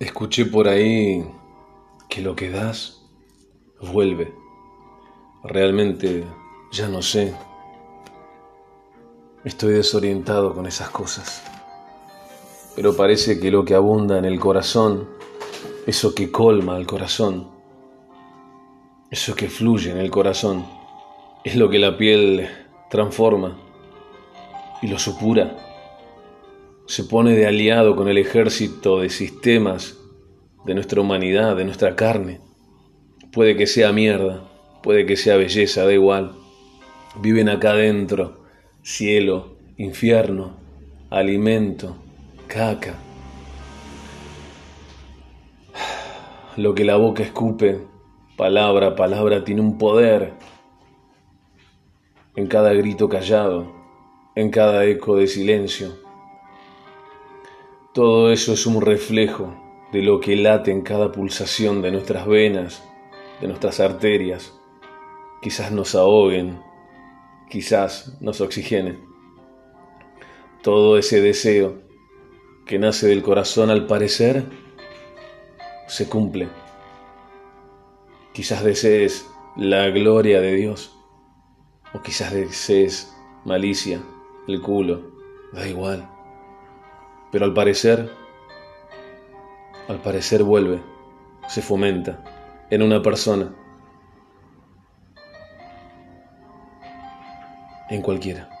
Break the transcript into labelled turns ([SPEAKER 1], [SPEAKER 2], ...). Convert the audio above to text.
[SPEAKER 1] Escuché por ahí que lo que das vuelve. Realmente ya no sé. Estoy desorientado con esas cosas. Pero parece que lo que abunda en el corazón, eso que colma al corazón, eso que fluye en el corazón, es lo que la piel transforma y lo supura se pone de aliado con el ejército de sistemas de nuestra humanidad, de nuestra carne. Puede que sea mierda, puede que sea belleza, da igual. Viven acá adentro, cielo, infierno, alimento, caca. Lo que la boca escupe, palabra palabra, tiene un poder en cada grito callado, en cada eco de silencio todo eso es un reflejo de lo que late en cada pulsación de nuestras venas, de nuestras arterias. Quizás nos ahoguen, quizás nos oxigenen. Todo ese deseo que nace del corazón al parecer se cumple. Quizás desees la gloria de Dios o quizás desees malicia, el culo, da igual. Pero al parecer, al parecer vuelve, se fomenta en una persona, en cualquiera.